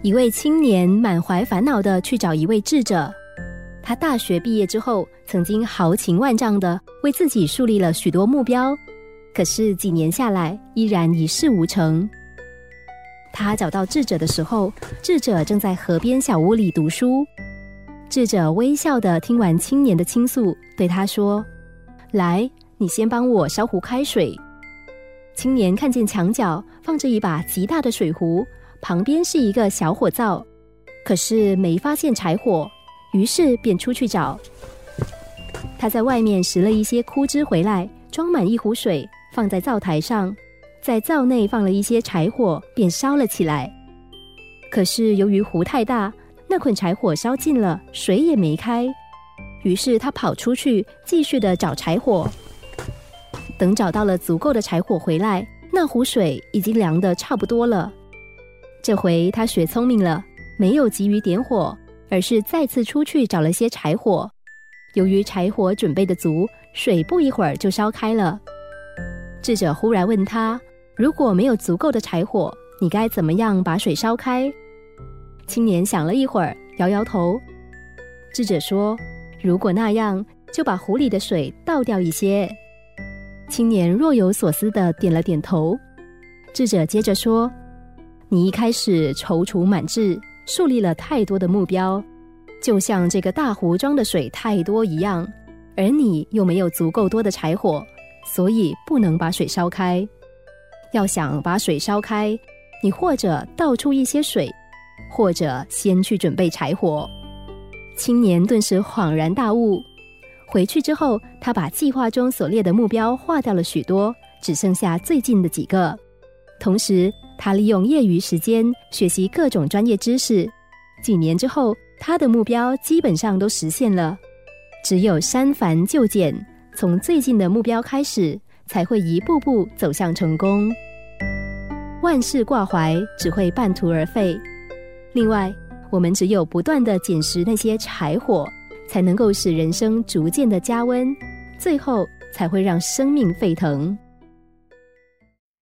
一位青年满怀烦恼的去找一位智者。他大学毕业之后，曾经豪情万丈的为自己树立了许多目标，可是几年下来，依然一事无成。他找到智者的时候，智者正在河边小屋里读书。智者微笑的听完青年的倾诉，对他说：“来，你先帮我烧壶开水。”青年看见墙角放着一把极大的水壶，旁边是一个小火灶，可是没发现柴火，于是便出去找。他在外面拾了一些枯枝回来，装满一壶水，放在灶台上，在灶内放了一些柴火，便烧了起来。可是由于壶太大，那捆柴火烧尽了，水也没开。于是他跑出去，继续的找柴火。等找到了足够的柴火回来，那壶水已经凉的差不多了。这回他学聪明了，没有急于点火，而是再次出去找了些柴火。由于柴火准备的足，水不一会儿就烧开了。智者忽然问他：“如果没有足够的柴火，你该怎么样把水烧开？”青年想了一会儿，摇摇头。智者说：“如果那样，就把壶里的水倒掉一些。”青年若有所思的点了点头。智者接着说：“你一开始踌躇满志，树立了太多的目标，就像这个大壶装的水太多一样，而你又没有足够多的柴火，所以不能把水烧开。要想把水烧开，你或者倒出一些水。”或者先去准备柴火。青年顿时恍然大悟。回去之后，他把计划中所列的目标划掉了许多，只剩下最近的几个。同时，他利用业余时间学习各种专业知识。几年之后，他的目标基本上都实现了。只有删繁就简，从最近的目标开始，才会一步步走向成功。万事挂怀，只会半途而废。另外，我们只有不断的捡拾那些柴火，才能够使人生逐渐的加温，最后才会让生命沸腾。